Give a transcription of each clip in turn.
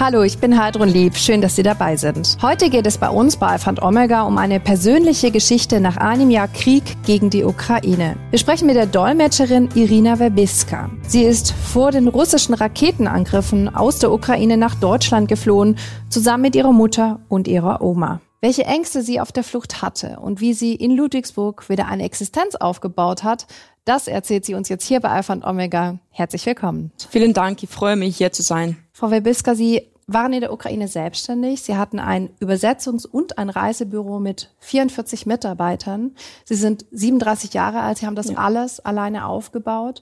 Hallo, ich bin Heidrun Lieb. Schön, dass Sie dabei sind. Heute geht es bei uns bei Alpha Omega um eine persönliche Geschichte nach einem Jahr Krieg gegen die Ukraine. Wir sprechen mit der Dolmetscherin Irina Werbiska. Sie ist vor den russischen Raketenangriffen aus der Ukraine nach Deutschland geflohen, zusammen mit ihrer Mutter und ihrer Oma. Welche Ängste sie auf der Flucht hatte und wie sie in Ludwigsburg wieder eine Existenz aufgebaut hat, das erzählt sie uns jetzt hier bei Alpha Omega. Herzlich willkommen. Vielen Dank, ich freue mich, hier zu sein. Frau Werbiska, Sie waren in der Ukraine selbstständig. Sie hatten ein Übersetzungs- und ein Reisebüro mit 44 Mitarbeitern. Sie sind 37 Jahre alt. Sie haben das ja. alles alleine aufgebaut.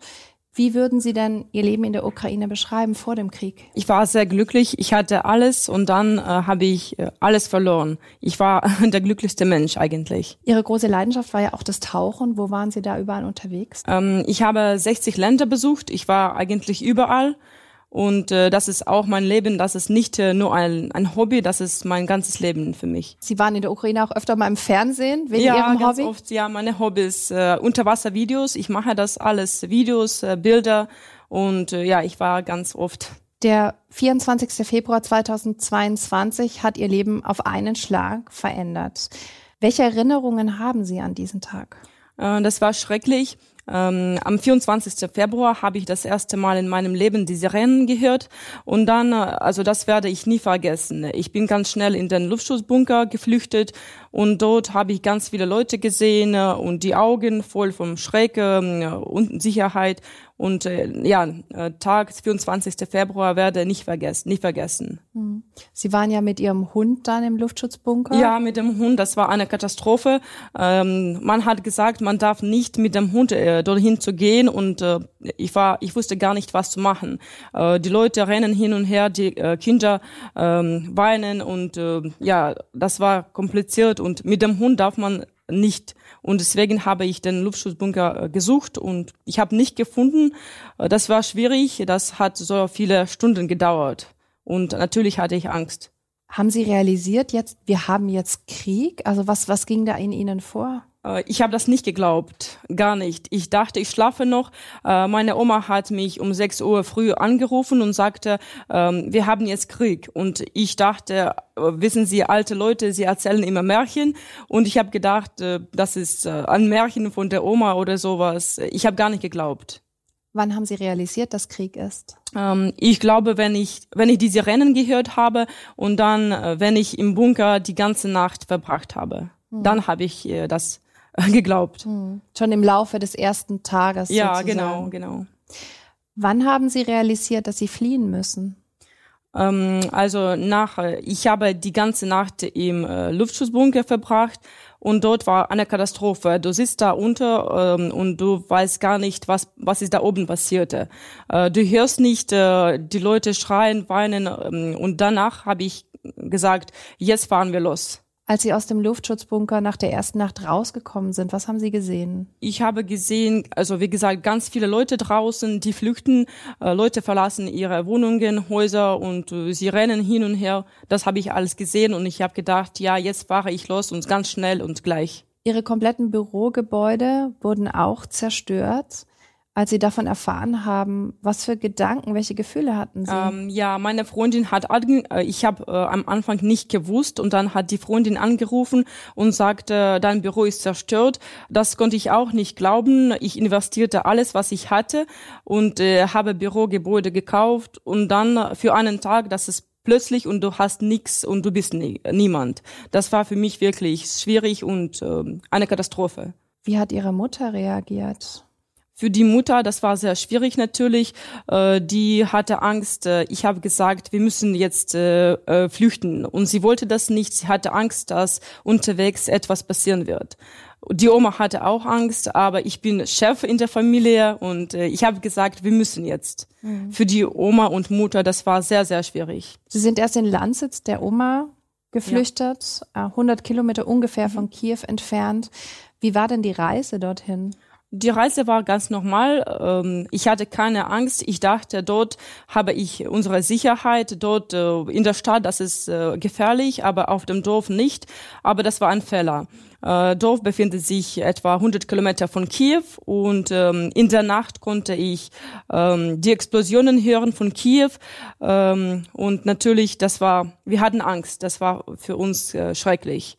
Wie würden Sie denn Ihr Leben in der Ukraine beschreiben vor dem Krieg? Ich war sehr glücklich. Ich hatte alles und dann äh, habe ich äh, alles verloren. Ich war der glücklichste Mensch eigentlich. Ihre große Leidenschaft war ja auch das Tauchen. Wo waren Sie da überall unterwegs? Ähm, ich habe 60 Länder besucht. Ich war eigentlich überall. Und äh, das ist auch mein Leben, das ist nicht äh, nur ein, ein Hobby, das ist mein ganzes Leben für mich. Sie waren in der Ukraine auch öfter mal im Fernsehen wegen ja, Ihrem ganz Hobby? oft, ja, meine Hobbys, äh, Unterwasservideos, ich mache das alles, Videos, äh, Bilder und äh, ja, ich war ganz oft. Der 24. Februar 2022 hat Ihr Leben auf einen Schlag verändert. Welche Erinnerungen haben Sie an diesen Tag? Äh, das war schrecklich. Ähm, am 24. Februar habe ich das erste Mal in meinem Leben die Sirenen gehört und dann, äh, also das werde ich nie vergessen. Ich bin ganz schnell in den Luftschutzbunker geflüchtet und dort habe ich ganz viele Leute gesehen äh, und die Augen voll vom Schrecken, äh, Unsicherheit und äh, ja, äh, Tag 24. Februar werde nicht vergessen, nicht vergessen. Hm. Sie waren ja mit Ihrem Hund dann im Luftschutzbunker? Ja, mit dem Hund. Das war eine Katastrophe. Ähm, man hat gesagt, man darf nicht mit dem Hund äh, dorthin zu gehen und äh, ich war, ich wusste gar nicht, was zu machen. Äh, die Leute rennen hin und her, die äh, Kinder äh, weinen und äh, ja, das war kompliziert und mit dem Hund darf man nicht. Und deswegen habe ich den Luftschutzbunker äh, gesucht und ich habe nicht gefunden. Äh, das war schwierig. Das hat so viele Stunden gedauert. Und natürlich hatte ich Angst. Haben Sie realisiert jetzt, wir haben jetzt Krieg? Also was, was ging da in Ihnen vor? Äh, ich habe das nicht geglaubt, gar nicht. Ich dachte, ich schlafe noch. Äh, meine Oma hat mich um 6 Uhr früh angerufen und sagte, ähm, wir haben jetzt Krieg. Und ich dachte, äh, wissen Sie, alte Leute, sie erzählen immer Märchen. Und ich habe gedacht, das ist ein Märchen von der Oma oder sowas. Ich habe gar nicht geglaubt. Wann haben Sie realisiert, dass Krieg ist? Ähm, ich glaube, wenn ich, wenn ich diese Rennen gehört habe und dann, wenn ich im Bunker die ganze Nacht verbracht habe, hm. dann habe ich das geglaubt. Hm. Schon im Laufe des ersten Tages. Ja, sozusagen. genau, genau. Wann haben Sie realisiert, dass Sie fliehen müssen? Ähm, also nach, ich habe die ganze Nacht im äh, Luftschutzbunker verbracht und dort war eine Katastrophe. Du sitzt da unter ähm, und du weißt gar nicht, was was ist da oben passierte. Äh, du hörst nicht äh, die Leute schreien, weinen ähm, und danach habe ich gesagt, jetzt fahren wir los. Als Sie aus dem Luftschutzbunker nach der ersten Nacht rausgekommen sind, was haben Sie gesehen? Ich habe gesehen, also wie gesagt, ganz viele Leute draußen, die flüchten. Äh, Leute verlassen ihre Wohnungen, Häuser und äh, sie rennen hin und her. Das habe ich alles gesehen und ich habe gedacht, ja, jetzt fahre ich los und ganz schnell und gleich. Ihre kompletten Bürogebäude wurden auch zerstört als Sie davon erfahren haben, was für Gedanken, welche Gefühle hatten Sie? Ähm, ja, meine Freundin hat, äh, ich habe äh, am Anfang nicht gewusst und dann hat die Freundin angerufen und sagte, dein Büro ist zerstört. Das konnte ich auch nicht glauben. Ich investierte alles, was ich hatte und äh, habe Bürogebäude gekauft und dann für einen Tag, das ist plötzlich und du hast nichts und du bist nie, niemand. Das war für mich wirklich schwierig und äh, eine Katastrophe. Wie hat Ihre Mutter reagiert? Für die Mutter, das war sehr schwierig natürlich. Äh, die hatte Angst. Äh, ich habe gesagt, wir müssen jetzt äh, äh, flüchten. Und sie wollte das nicht. Sie hatte Angst, dass unterwegs etwas passieren wird. Die Oma hatte auch Angst, aber ich bin Chef in der Familie und äh, ich habe gesagt, wir müssen jetzt. Mhm. Für die Oma und Mutter, das war sehr, sehr schwierig. Sie sind erst in Landsitz der Oma geflüchtet, ja. 100 Kilometer ungefähr mhm. von Kiew entfernt. Wie war denn die Reise dorthin? Die Reise war ganz normal. Ähm, ich hatte keine Angst. Ich dachte, dort habe ich unsere Sicherheit. Dort äh, in der Stadt, das ist äh, gefährlich, aber auf dem Dorf nicht. Aber das war ein Fehler. Äh, Dorf befindet sich etwa 100 Kilometer von Kiew und ähm, in der Nacht konnte ich ähm, die Explosionen hören von Kiew ähm, und natürlich, das war, wir hatten Angst, das war für uns äh, schrecklich.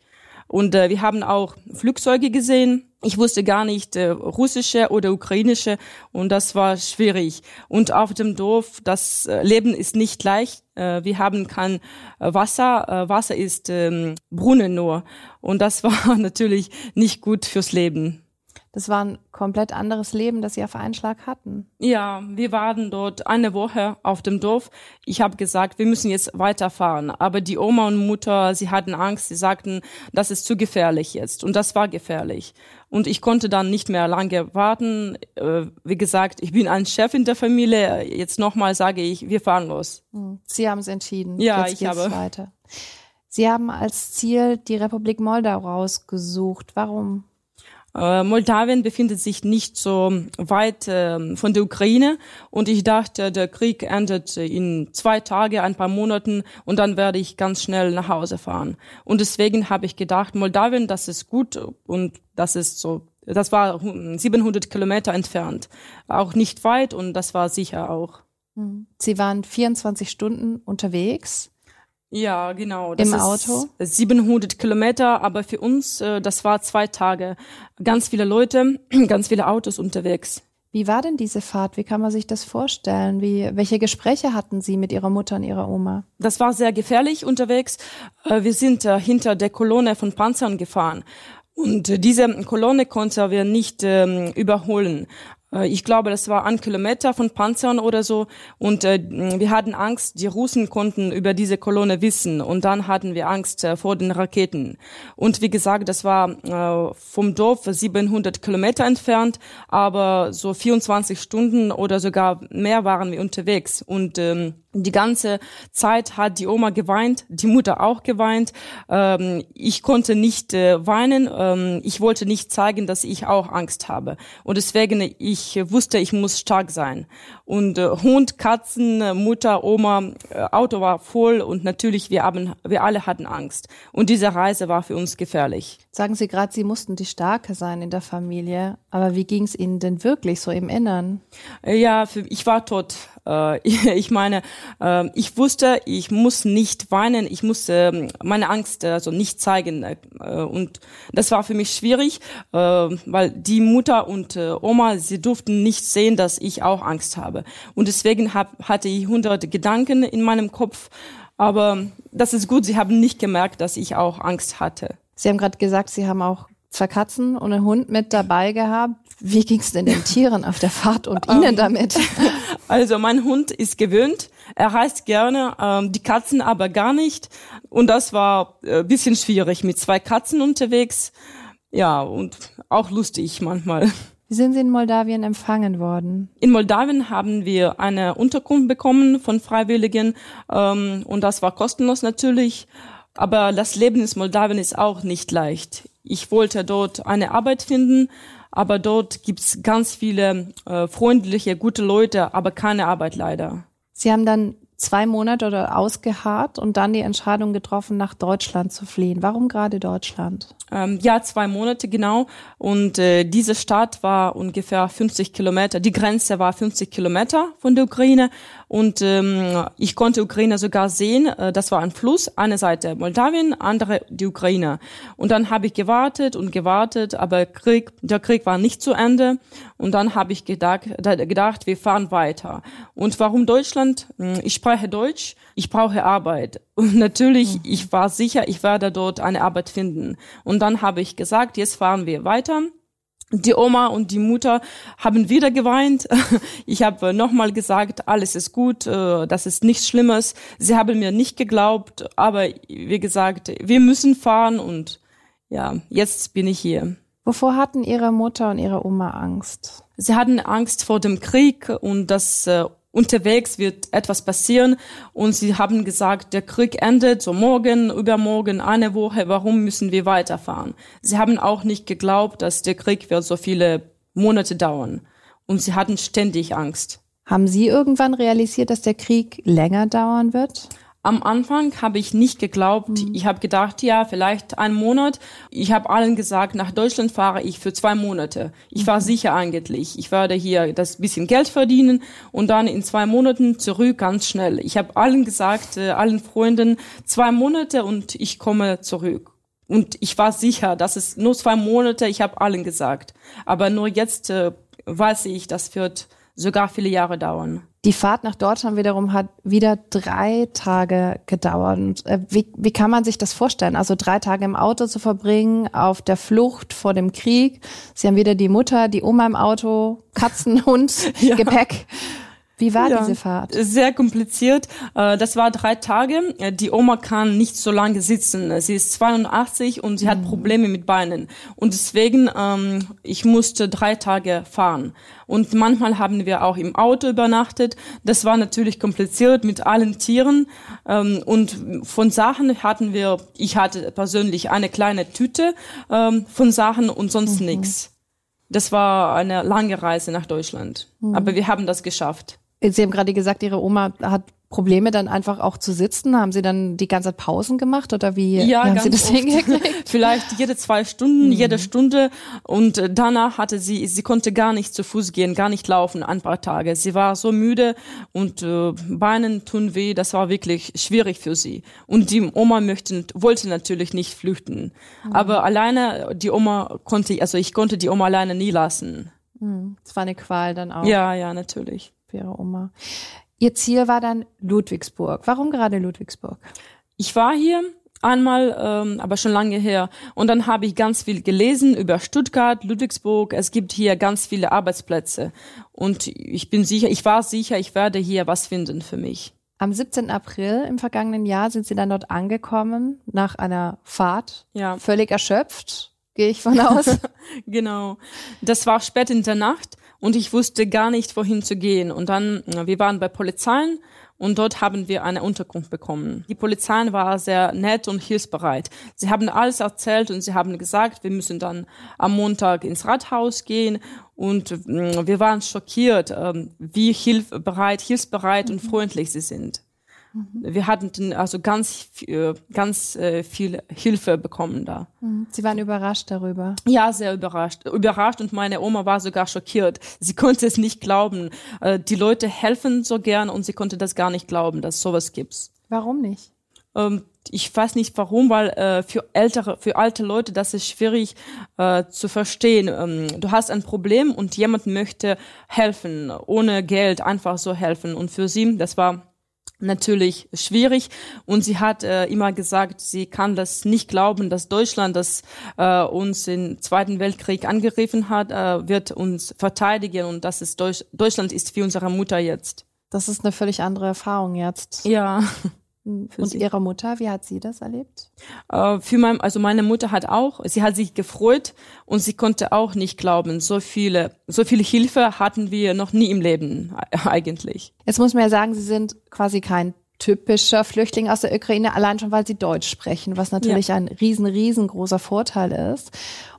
Und äh, wir haben auch Flugzeuge gesehen. Ich wusste gar nicht äh, russische oder ukrainische und das war schwierig. Und auf dem Dorf, das äh, Leben ist nicht leicht. Äh, wir haben kein äh, Wasser. Äh, Wasser ist ähm, Brunnen nur. Und das war natürlich nicht gut fürs Leben. Das war ein komplett anderes Leben, das Sie auf einen Schlag hatten. Ja, wir waren dort eine Woche auf dem Dorf. Ich habe gesagt, wir müssen jetzt weiterfahren. Aber die Oma und Mutter, sie hatten Angst. Sie sagten, das ist zu gefährlich jetzt. Und das war gefährlich. Und ich konnte dann nicht mehr lange warten. Äh, wie gesagt, ich bin ein Chef in der Familie. Jetzt nochmal sage ich, wir fahren los. Hm. Sie haben es entschieden. Ja, jetzt ich habe. Weiter. Sie haben als Ziel die Republik Moldau rausgesucht. Warum? Äh, Moldawien befindet sich nicht so weit äh, von der Ukraine und ich dachte, der Krieg endet in zwei Tage, ein paar Monaten und dann werde ich ganz schnell nach Hause fahren. Und deswegen habe ich gedacht, Moldawien, das ist gut und das ist so das war 700 Kilometer entfernt. Auch nicht weit und das war sicher auch. Hm. Sie waren 24 Stunden unterwegs. Ja, genau. Das Im Auto? 700 Kilometer, aber für uns, äh, das war zwei Tage. Ganz viele Leute, ganz viele Autos unterwegs. Wie war denn diese Fahrt? Wie kann man sich das vorstellen? Wie, welche Gespräche hatten Sie mit Ihrer Mutter und Ihrer Oma? Das war sehr gefährlich unterwegs. Äh, wir sind äh, hinter der Kolonne von Panzern gefahren. Und diese Kolonne konnten wir nicht ähm, überholen. Äh, ich glaube, das war ein Kilometer von Panzern oder so. Und äh, wir hatten Angst, die Russen konnten über diese Kolonne wissen. Und dann hatten wir Angst äh, vor den Raketen. Und wie gesagt, das war äh, vom Dorf 700 Kilometer entfernt, aber so 24 Stunden oder sogar mehr waren wir unterwegs. Und ähm, die ganze Zeit hat die Oma geweint, die Mutter auch geweint. Ähm, ich konnte nicht äh, weinen. Ähm, ich wollte nicht zeigen, dass ich auch Angst habe. Und deswegen, ich wusste, ich muss stark sein. Und äh, Hund, Katzen, Mutter, Oma, äh, Auto war voll und natürlich, wir, haben, wir alle hatten Angst. Und diese Reise war für uns gefährlich. Sagen Sie gerade, Sie mussten die Starke sein in der Familie. Aber wie ging es Ihnen denn wirklich so im Innern? Ja, für, ich war tot. Äh, ich meine, äh, ich wusste, ich muss nicht weinen, ich muss ähm, meine Angst also nicht zeigen. Äh, und das war für mich schwierig, weil die Mutter und Oma, sie durften nicht sehen, dass ich auch Angst habe. Und deswegen hab, hatte ich hunderte Gedanken in meinem Kopf. Aber das ist gut, sie haben nicht gemerkt, dass ich auch Angst hatte. Sie haben gerade gesagt, Sie haben auch zwei Katzen und einen Hund mit dabei gehabt. Wie ging es denn den Tieren auf der Fahrt und Ihnen ähm, damit? Also mein Hund ist gewöhnt, er reist gerne, ähm, die Katzen aber gar nicht. Und das war äh, bisschen schwierig mit zwei Katzen unterwegs. Ja, und auch lustig manchmal. Wie sind Sie in Moldawien empfangen worden? In Moldawien haben wir eine Unterkunft bekommen von Freiwilligen ähm, und das war kostenlos natürlich. Aber das Leben in Moldawien ist auch nicht leicht. Ich wollte dort eine Arbeit finden, aber dort gibt's ganz viele äh, freundliche, gute Leute, aber keine Arbeit leider. Sie haben dann zwei Monate oder ausgeharrt und dann die Entscheidung getroffen, nach Deutschland zu fliehen. Warum gerade Deutschland? Ähm, ja, zwei Monate genau. Und äh, diese Stadt war ungefähr 50 Kilometer. Die Grenze war 50 Kilometer von der Ukraine. Und ähm, ich konnte Ukraine sogar sehen. Äh, das war ein Fluss. Eine Seite Moldawien, andere die Ukraine. Und dann habe ich gewartet und gewartet, aber Krieg, der Krieg war nicht zu Ende. Und dann habe ich gedacht, gedacht, wir fahren weiter. Und warum Deutschland? Hm, ich spreche Deutsch. Ich brauche Arbeit. Und natürlich, mhm. ich war sicher, ich werde dort eine Arbeit finden. Und dann habe ich gesagt, jetzt fahren wir weiter. Die Oma und die Mutter haben wieder geweint. Ich habe nochmal gesagt, alles ist gut, äh, das ist nichts Schlimmes. Sie haben mir nicht geglaubt, aber wie gesagt, wir müssen fahren und ja, jetzt bin ich hier. Wovor hatten Ihre Mutter und Ihre Oma Angst? Sie hatten Angst vor dem Krieg und dass äh, unterwegs wird etwas passieren und sie haben gesagt, der Krieg endet so morgen, übermorgen, eine Woche, warum müssen wir weiterfahren? Sie haben auch nicht geglaubt, dass der Krieg wird so viele Monate dauern. Und sie hatten ständig Angst. Haben Sie irgendwann realisiert, dass der Krieg länger dauern wird? Am Anfang habe ich nicht geglaubt. Mhm. Ich habe gedacht, ja, vielleicht einen Monat. Ich habe allen gesagt, nach Deutschland fahre ich für zwei Monate. Ich war mhm. sicher eigentlich. Ich werde hier das bisschen Geld verdienen und dann in zwei Monaten zurück ganz schnell. Ich habe allen gesagt, äh, allen Freunden, zwei Monate und ich komme zurück. Und ich war sicher, dass es nur zwei Monate, ich habe allen gesagt. Aber nur jetzt äh, weiß ich, das wird sogar viele Jahre dauern. Die Fahrt nach Deutschland wiederum hat wieder drei Tage gedauert. Und, äh, wie, wie kann man sich das vorstellen? Also drei Tage im Auto zu verbringen, auf der Flucht vor dem Krieg. Sie haben wieder die Mutter, die Oma im Auto, Katzen, Hund, ja. Gepäck. Wie war ja, diese Fahrt? Sehr kompliziert. Äh, das war drei Tage. Äh, die Oma kann nicht so lange sitzen. Sie ist 82 und sie mhm. hat Probleme mit Beinen. Und deswegen, ähm, ich musste drei Tage fahren. Und manchmal haben wir auch im Auto übernachtet. Das war natürlich kompliziert mit allen Tieren. Ähm, und von Sachen hatten wir, ich hatte persönlich eine kleine Tüte ähm, von Sachen und sonst mhm. nichts. Das war eine lange Reise nach Deutschland. Mhm. Aber wir haben das geschafft. Sie haben gerade gesagt, Ihre Oma hat Probleme dann einfach auch zu sitzen? Haben Sie dann die ganze Zeit Pausen gemacht oder wie, ja, wie haben Sie das oft. hingekriegt? Vielleicht jede zwei Stunden, mhm. jede Stunde und äh, danach hatte sie, sie konnte gar nicht zu Fuß gehen, gar nicht laufen ein paar Tage. Sie war so müde und äh, Beinen tun weh, das war wirklich schwierig für sie. Und die Oma möchte, wollte natürlich nicht flüchten. Mhm. Aber alleine, die Oma konnte, also ich konnte die Oma alleine nie lassen. Mhm. Das war eine Qual dann auch. Ja, ja, natürlich für Ihre Oma. Ihr Ziel war dann Ludwigsburg. Warum gerade Ludwigsburg? Ich war hier einmal, ähm, aber schon lange her. Und dann habe ich ganz viel gelesen über Stuttgart, Ludwigsburg. Es gibt hier ganz viele Arbeitsplätze. Und ich bin sicher, ich war sicher, ich werde hier was finden für mich. Am 17. April im vergangenen Jahr sind Sie dann dort angekommen, nach einer Fahrt. Ja. Völlig erschöpft, gehe ich von aus. genau. Das war spät in der Nacht und ich wusste gar nicht, wohin zu gehen. Und dann, wir waren bei Polizeien und dort haben wir eine Unterkunft bekommen. Die Polizei war sehr nett und hilfsbereit. Sie haben alles erzählt und sie haben gesagt, wir müssen dann am Montag ins Rathaus gehen und wir waren schockiert, ähm, wie hilfbereit, hilfsbereit und freundlich sie sind. Mhm. Wir hatten also ganz, äh, ganz äh, viel Hilfe bekommen da. Mhm. Sie waren überrascht darüber? Ja, sehr überrascht. Überrascht und meine Oma war sogar schockiert. Sie konnte es nicht glauben. Äh, die Leute helfen so gern und sie konnte das gar nicht glauben, dass sowas gibt. Warum nicht? Ähm, ich weiß nicht warum, weil äh, für ältere, für alte Leute, das ist schwierig äh, zu verstehen. Ähm, du hast ein Problem und jemand möchte helfen, ohne Geld einfach so helfen. Und für sie, das war natürlich schwierig und sie hat äh, immer gesagt, sie kann das nicht glauben, dass Deutschland, das äh, uns im Zweiten Weltkrieg angegriffen hat, äh, wird uns verteidigen und das ist Deutsch Deutschland ist wie unsere Mutter jetzt. Das ist eine völlig andere Erfahrung jetzt. Ja. Und sie. ihre Mutter, wie hat sie das erlebt? Äh, für mein, also meine Mutter hat auch, sie hat sich gefreut und sie konnte auch nicht glauben, so viele, so viele Hilfe hatten wir noch nie im Leben eigentlich. Jetzt muss man ja sagen, Sie sind quasi kein typischer Flüchtling aus der Ukraine, allein schon, weil Sie Deutsch sprechen, was natürlich ja. ein riesen, riesengroßer Vorteil ist.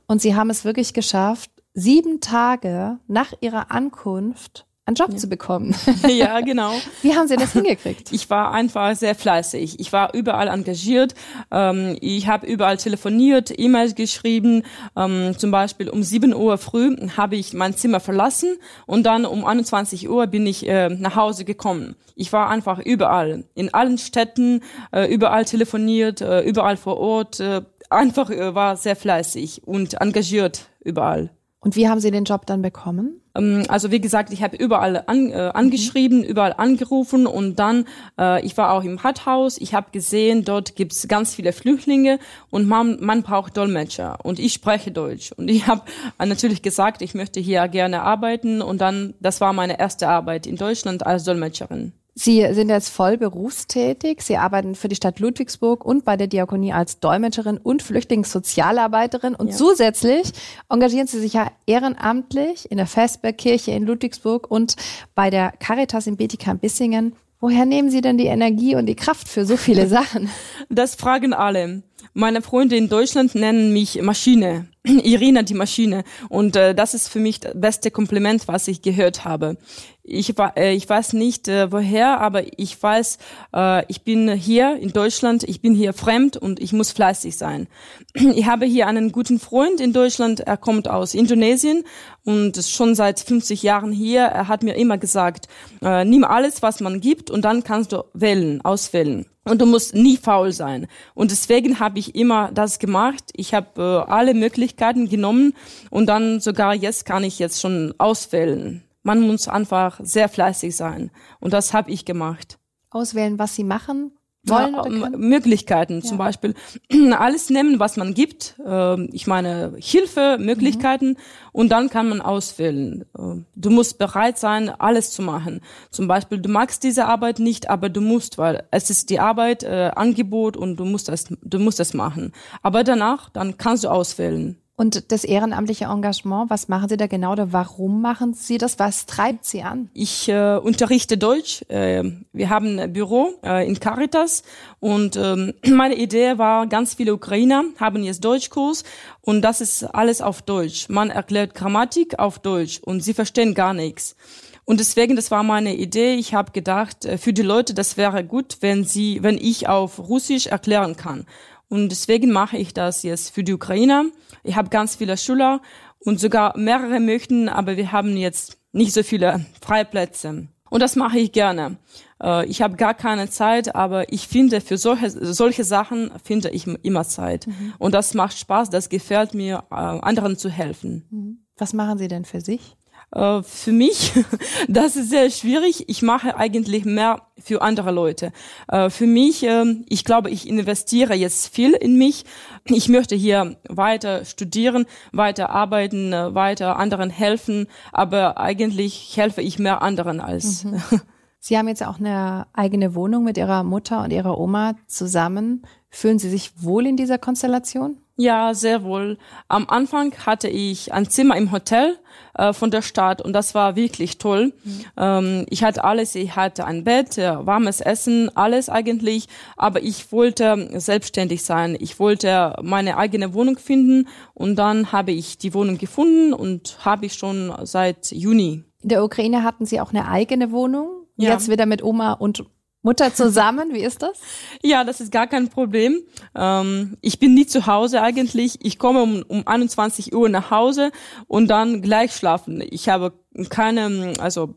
Und Sie haben es wirklich geschafft, sieben Tage nach Ihrer Ankunft einen Job ja. zu bekommen. Ja, genau. Wie haben Sie das hingekriegt? Ich war einfach sehr fleißig. Ich war überall engagiert. Ähm, ich habe überall telefoniert, E-Mails geschrieben. Ähm, zum Beispiel um 7 Uhr früh habe ich mein Zimmer verlassen und dann um 21 Uhr bin ich äh, nach Hause gekommen. Ich war einfach überall, in allen Städten, äh, überall telefoniert, äh, überall vor Ort. Einfach war sehr fleißig und engagiert überall. Und wie haben Sie den Job dann bekommen? Ähm, also wie gesagt, ich habe überall an, äh, angeschrieben, mhm. überall angerufen und dann, äh, ich war auch im Rathaus, ich habe gesehen, dort gibt's ganz viele Flüchtlinge und man, man braucht Dolmetscher und ich spreche Deutsch. Und ich habe natürlich gesagt, ich möchte hier gerne arbeiten und dann, das war meine erste Arbeit in Deutschland als Dolmetscherin. Sie sind jetzt voll berufstätig. Sie arbeiten für die Stadt Ludwigsburg und bei der Diakonie als Dolmetscherin und Flüchtlingssozialarbeiterin. Und ja. zusätzlich engagieren Sie sich ja ehrenamtlich in der Festbergkirche in Ludwigsburg und bei der Caritas in Bietigheim-Bissingen. Woher nehmen Sie denn die Energie und die Kraft für so viele Sachen? Das fragen alle. Meine Freunde in Deutschland nennen mich Maschine. Irina die Maschine. Und äh, das ist für mich das beste Kompliment, was ich gehört habe. Ich, äh, ich weiß nicht äh, woher, aber ich weiß, äh, ich bin hier in Deutschland, ich bin hier fremd und ich muss fleißig sein. Ich habe hier einen guten Freund in Deutschland, er kommt aus Indonesien und ist schon seit 50 Jahren hier. Er hat mir immer gesagt, äh, nimm alles, was man gibt und dann kannst du wählen, auswählen. Und du musst nie faul sein. Und deswegen habe ich immer das gemacht. Ich habe äh, alle Möglichkeiten genommen und dann sogar jetzt kann ich jetzt schon auswählen. Man muss einfach sehr fleißig sein. Und das habe ich gemacht. Auswählen, was sie machen? Wollen? Möglichkeiten, ja. zum Beispiel alles nehmen, was man gibt. Ähm, ich meine Hilfe, Möglichkeiten mhm. und dann kann man auswählen. Ähm, du musst bereit sein, alles zu machen. Zum Beispiel, du magst diese Arbeit nicht, aber du musst, weil es ist die Arbeit, äh, Angebot und du musst das, du musst das machen. Aber danach, dann kannst du auswählen. Und das ehrenamtliche Engagement, was machen Sie da genau oder warum machen Sie das? Was treibt Sie an? Ich äh, unterrichte Deutsch. Äh, wir haben ein Büro äh, in Caritas und ähm, meine Idee war, ganz viele Ukrainer haben jetzt Deutschkurs und das ist alles auf Deutsch. Man erklärt Grammatik auf Deutsch und sie verstehen gar nichts. Und deswegen, das war meine Idee. Ich habe gedacht, äh, für die Leute, das wäre gut, wenn sie, wenn ich auf Russisch erklären kann. Und deswegen mache ich das jetzt für die Ukrainer. Ich habe ganz viele Schüler und sogar mehrere möchten, aber wir haben jetzt nicht so viele Freiplätze. Und das mache ich gerne. Äh, ich habe gar keine Zeit, aber ich finde, für solche, solche Sachen finde ich immer Zeit. Mhm. Und das macht Spaß, das gefällt mir, äh, anderen zu helfen. Mhm. Was machen Sie denn für sich? Äh, für mich, das ist sehr schwierig. Ich mache eigentlich mehr für andere Leute. Äh, für mich, ähm, ich glaube, ich investiere jetzt viel in mich. Ich möchte hier weiter studieren, weiter arbeiten, äh, weiter anderen helfen, aber eigentlich helfe ich mehr anderen als. Mhm. Sie haben jetzt auch eine eigene Wohnung mit Ihrer Mutter und Ihrer Oma zusammen. Fühlen Sie sich wohl in dieser Konstellation? Ja, sehr wohl. Am Anfang hatte ich ein Zimmer im Hotel äh, von der Stadt und das war wirklich toll. Mhm. Ähm, ich hatte alles, ich hatte ein Bett, äh, warmes Essen, alles eigentlich, aber ich wollte selbstständig sein. Ich wollte meine eigene Wohnung finden und dann habe ich die Wohnung gefunden und habe ich schon seit Juni. In der Ukraine hatten Sie auch eine eigene Wohnung? Ja. Jetzt wieder mit Oma und Mutter zusammen, wie ist das? Ja, das ist gar kein Problem. Ähm, ich bin nie zu Hause eigentlich. Ich komme um, um 21 Uhr nach Hause und dann gleich schlafen. Ich habe keine, also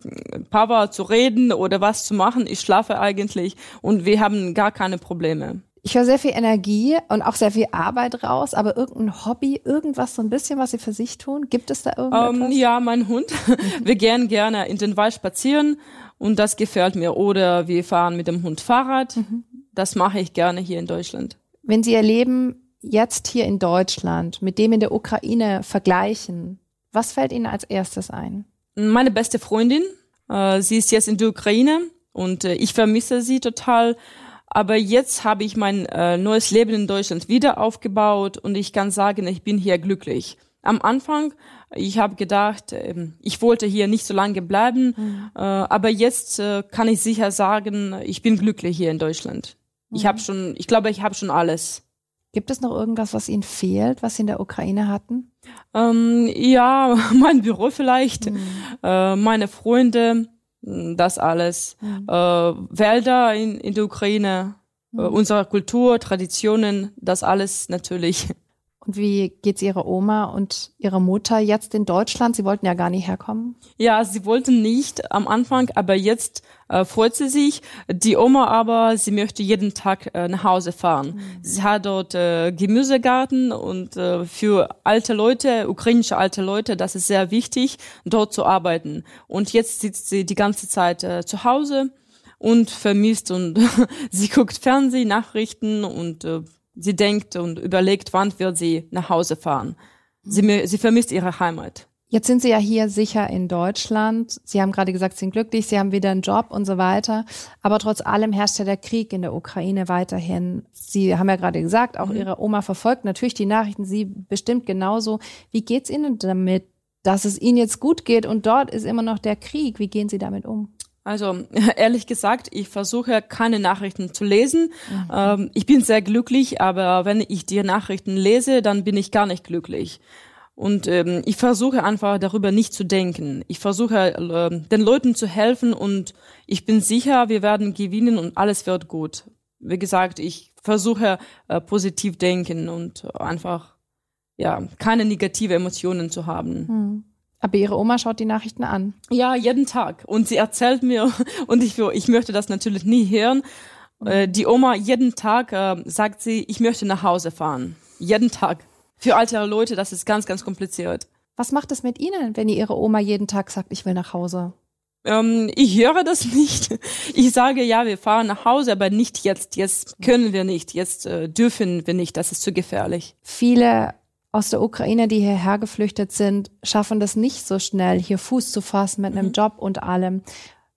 Papa zu reden oder was zu machen. Ich schlafe eigentlich und wir haben gar keine Probleme. Ich höre sehr viel Energie und auch sehr viel Arbeit raus, aber irgendein Hobby, irgendwas so ein bisschen, was Sie für sich tun? Gibt es da irgendwas? Um, ähm, ja, mein Hund. Wir gehen gerne in den Wald spazieren und das gefällt mir. Oder wir fahren mit dem Hund Fahrrad. Mhm. Das mache ich gerne hier in Deutschland. Wenn Sie Ihr Leben jetzt hier in Deutschland mit dem in der Ukraine vergleichen, was fällt Ihnen als erstes ein? Meine beste Freundin. Äh, sie ist jetzt in der Ukraine und äh, ich vermisse sie total. Aber jetzt habe ich mein äh, neues Leben in Deutschland wieder aufgebaut und ich kann sagen, ich bin hier glücklich. Am Anfang, ich habe gedacht, ähm, ich wollte hier nicht so lange bleiben, mhm. Äh, aber jetzt äh, kann ich sicher sagen, ich bin glücklich hier in Deutschland. Mhm. Ich habe schon, ich glaube, ich habe schon alles. Gibt es noch irgendwas, was Ihnen fehlt, was Sie in der Ukraine hatten? Ähm, ja, mein Büro vielleicht, mhm. äh, meine Freunde, das alles. Mhm. Äh, Wälder in, in der Ukraine, äh, mhm. unsere Kultur, Traditionen, das alles natürlich. Und wie geht's Ihrer Oma und Ihrer Mutter jetzt in Deutschland? Sie wollten ja gar nicht herkommen. Ja, sie wollten nicht am Anfang, aber jetzt äh, freut sie sich. Die Oma aber, sie möchte jeden Tag äh, nach Hause fahren. Mhm. Sie hat dort äh, Gemüsegarten und äh, für alte Leute, ukrainische alte Leute, das ist sehr wichtig, dort zu arbeiten. Und jetzt sitzt sie die ganze Zeit äh, zu Hause und vermisst und sie guckt Fernsehen, Nachrichten und äh, Sie denkt und überlegt, wann wird sie nach Hause fahren. Sie, sie vermisst ihre Heimat. Jetzt sind Sie ja hier sicher in Deutschland. Sie haben gerade gesagt, Sie sind glücklich, Sie haben wieder einen Job und so weiter. Aber trotz allem herrscht ja der Krieg in der Ukraine weiterhin. Sie haben ja gerade gesagt, auch mhm. Ihre Oma verfolgt natürlich die Nachrichten, Sie bestimmt genauso. Wie geht's Ihnen damit, dass es Ihnen jetzt gut geht und dort ist immer noch der Krieg? Wie gehen Sie damit um? Also ehrlich gesagt, ich versuche keine Nachrichten zu lesen. Mhm. Ähm, ich bin sehr glücklich, aber wenn ich die Nachrichten lese, dann bin ich gar nicht glücklich. Und ähm, ich versuche einfach darüber nicht zu denken. Ich versuche äh, den Leuten zu helfen und ich bin sicher, wir werden gewinnen und alles wird gut. Wie gesagt, ich versuche äh, positiv denken und einfach ja keine negative Emotionen zu haben. Mhm. Aber ihre Oma schaut die Nachrichten an. Ja, jeden Tag. Und sie erzählt mir, und ich, ich möchte das natürlich nie hören, äh, die Oma jeden Tag äh, sagt sie, ich möchte nach Hause fahren. Jeden Tag. Für alte Leute, das ist ganz, ganz kompliziert. Was macht es mit Ihnen, wenn Ihre Oma jeden Tag sagt, ich will nach Hause? Ähm, ich höre das nicht. Ich sage, ja, wir fahren nach Hause, aber nicht jetzt. Jetzt können wir nicht. Jetzt äh, dürfen wir nicht. Das ist zu gefährlich. Viele aus der Ukraine, die hierher geflüchtet sind, schaffen das nicht so schnell, hier Fuß zu fassen mit einem mhm. Job und allem.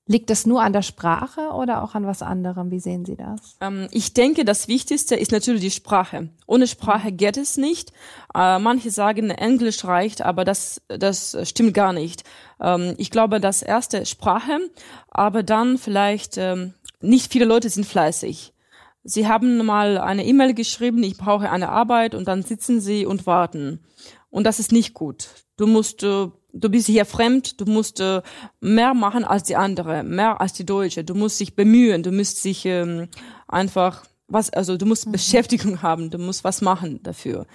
Liegt das nur an der Sprache oder auch an was anderem? Wie sehen Sie das? Ähm, ich denke, das Wichtigste ist natürlich die Sprache. Ohne Sprache mhm. geht es nicht. Äh, manche sagen, Englisch reicht, aber das, das stimmt gar nicht. Ähm, ich glaube, das erste Sprache, aber dann vielleicht, ähm, nicht viele Leute sind fleißig. Sie haben mal eine E-Mail geschrieben, ich brauche eine Arbeit und dann sitzen Sie und warten. Und das ist nicht gut. Du musst, äh, du bist hier fremd, du musst äh, mehr machen als die andere, mehr als die Deutsche. Du musst dich bemühen, du musst sich ähm, einfach was, also du musst mhm. Beschäftigung haben, du musst was machen dafür.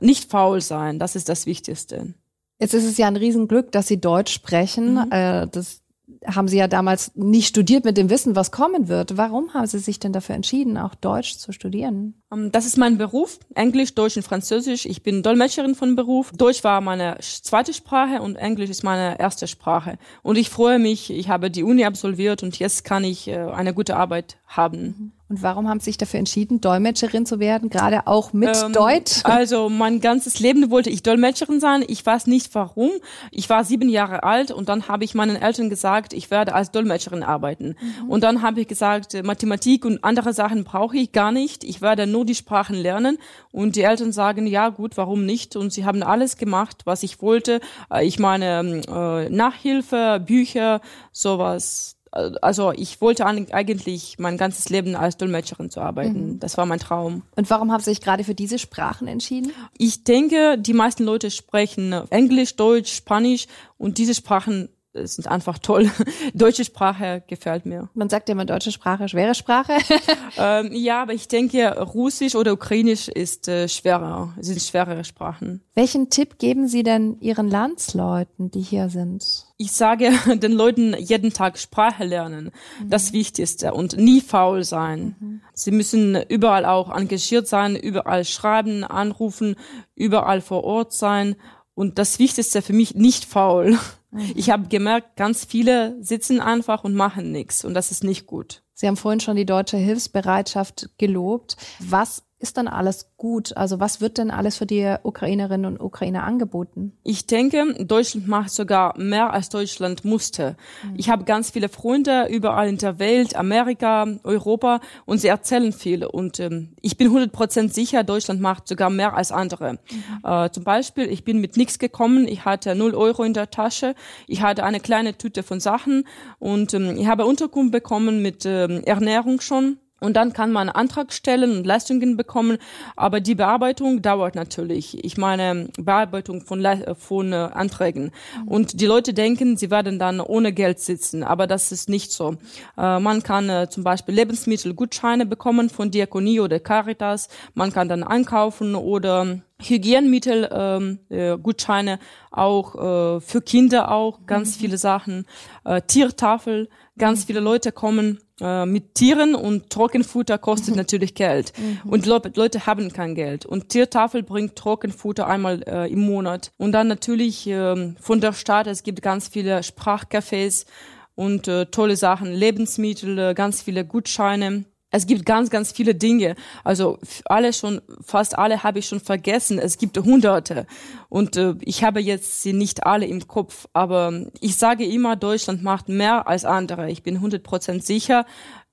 Nicht faul sein, das ist das Wichtigste. Jetzt ist es ja ein Riesenglück, dass Sie Deutsch sprechen. Mhm. Äh, das haben Sie ja damals nicht studiert mit dem Wissen, was kommen wird. Warum haben Sie sich denn dafür entschieden, auch Deutsch zu studieren? Ähm, das ist mein Beruf, Englisch, Deutsch und Französisch. Ich bin Dolmetscherin von Beruf. Deutsch war meine zweite Sprache und Englisch ist meine erste Sprache. Und ich freue mich, ich habe die Uni absolviert und jetzt kann ich äh, eine gute Arbeit haben. Und warum haben Sie sich dafür entschieden, Dolmetscherin zu werden, gerade auch mit ähm, Deutsch? Also mein ganzes Leben wollte ich Dolmetscherin sein. Ich weiß nicht warum. Ich war sieben Jahre alt und dann habe ich meinen Eltern gesagt, ich werde als Dolmetscherin arbeiten. Mhm. Und dann habe ich gesagt, Mathematik und andere Sachen brauche ich gar nicht. Ich werde nur die Sprachen lernen. Und die Eltern sagen, ja gut, warum nicht? Und sie haben alles gemacht, was ich wollte. Äh, ich meine, äh, Nachhilfe, Bücher, sowas also ich wollte eigentlich mein ganzes Leben als Dolmetscherin zu arbeiten. Mhm. Das war mein Traum. Und warum haben Sie sich gerade für diese Sprachen entschieden? Ich denke, die meisten Leute sprechen Englisch, Deutsch, Spanisch und diese Sprachen sind einfach toll. Deutsche Sprache gefällt mir. Man sagt ja immer deutsche Sprache, schwere Sprache. ähm, ja, aber ich denke, Russisch oder Ukrainisch ist äh, schwerer, sind schwerere Sprachen. Welchen Tipp geben Sie denn Ihren Landsleuten, die hier sind? Ich sage den Leuten jeden Tag Sprache lernen, mhm. das Wichtigste und nie faul sein. Mhm. Sie müssen überall auch engagiert sein, überall schreiben, anrufen, überall vor Ort sein und das Wichtigste für mich nicht faul. Mhm. Ich habe gemerkt, ganz viele sitzen einfach und machen nichts und das ist nicht gut. Sie haben vorhin schon die deutsche Hilfsbereitschaft gelobt. Was ist dann alles gut? Also was wird denn alles für die Ukrainerinnen und Ukrainer angeboten? Ich denke, Deutschland macht sogar mehr als Deutschland musste. Mhm. Ich habe ganz viele Freunde überall in der Welt, Amerika, Europa und sie erzählen viel. Und ähm, ich bin 100% sicher, Deutschland macht sogar mehr als andere. Mhm. Äh, zum Beispiel, ich bin mit nichts gekommen, ich hatte 0 Euro in der Tasche, ich hatte eine kleine Tüte von Sachen und ähm, ich habe Unterkunft bekommen mit ähm, Ernährung schon. Und dann kann man einen Antrag stellen und Leistungen bekommen, aber die Bearbeitung dauert natürlich. Ich meine Bearbeitung von, Le von äh, Anträgen. Und die Leute denken, sie werden dann ohne Geld sitzen, aber das ist nicht so. Äh, man kann äh, zum Beispiel Lebensmittelgutscheine bekommen von Diakonie oder Caritas. Man kann dann einkaufen oder Hygienmittel, ähm, äh, Gutscheine auch äh, für Kinder auch ganz mhm. viele Sachen, äh, Tiertafel, ganz mhm. viele Leute kommen äh, mit Tieren und Trockenfutter kostet natürlich Geld. Mhm. Und Le Leute haben kein Geld. Und Tiertafel bringt Trockenfutter einmal äh, im Monat. Und dann natürlich äh, von der Stadt, es gibt ganz viele Sprachcafés und äh, tolle Sachen, Lebensmittel, äh, ganz viele Gutscheine. Es gibt ganz, ganz viele Dinge. Also alle schon, fast alle habe ich schon vergessen. Es gibt Hunderte. Und äh, ich habe jetzt sie nicht alle im Kopf. Aber ich sage immer, Deutschland macht mehr als andere. Ich bin 100 Prozent sicher.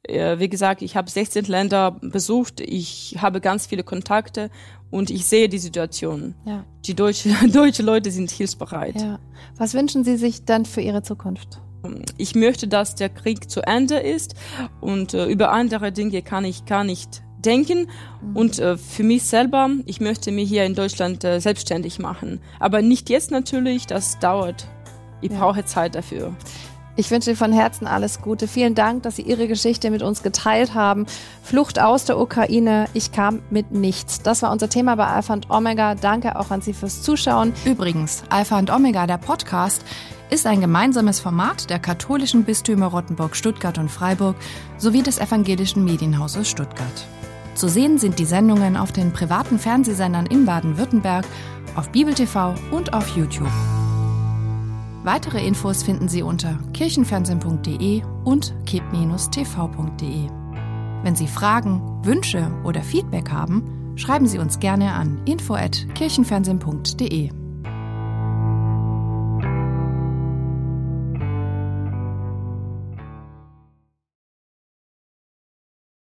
Äh, wie gesagt, ich habe 16 Länder besucht. Ich habe ganz viele Kontakte und ich sehe die Situation. Ja. Die deutsche, deutsche Leute sind hilfsbereit. Ja. Was wünschen Sie sich dann für Ihre Zukunft? Ich möchte, dass der Krieg zu Ende ist und äh, über andere Dinge kann ich gar nicht denken. Mhm. Und äh, für mich selber, ich möchte mich hier in Deutschland äh, selbstständig machen. Aber nicht jetzt natürlich, das dauert. Ich ja. brauche Zeit dafür. Ich wünsche Ihnen von Herzen alles Gute. Vielen Dank, dass Sie Ihre Geschichte mit uns geteilt haben. Flucht aus der Ukraine. Ich kam mit nichts. Das war unser Thema bei Alpha und Omega. Danke auch an Sie fürs Zuschauen. Übrigens, Alpha und Omega, der Podcast, ist ein gemeinsames Format der katholischen Bistümer Rottenburg, Stuttgart und Freiburg sowie des evangelischen Medienhauses Stuttgart. Zu sehen sind die Sendungen auf den privaten Fernsehsendern in Baden-Württemberg, auf Bibel TV und auf YouTube. Weitere Infos finden Sie unter kirchenfernsehen.de und kip-tv.de. Wenn Sie Fragen, Wünsche oder Feedback haben, schreiben Sie uns gerne an info@kirchenfernsehen.de.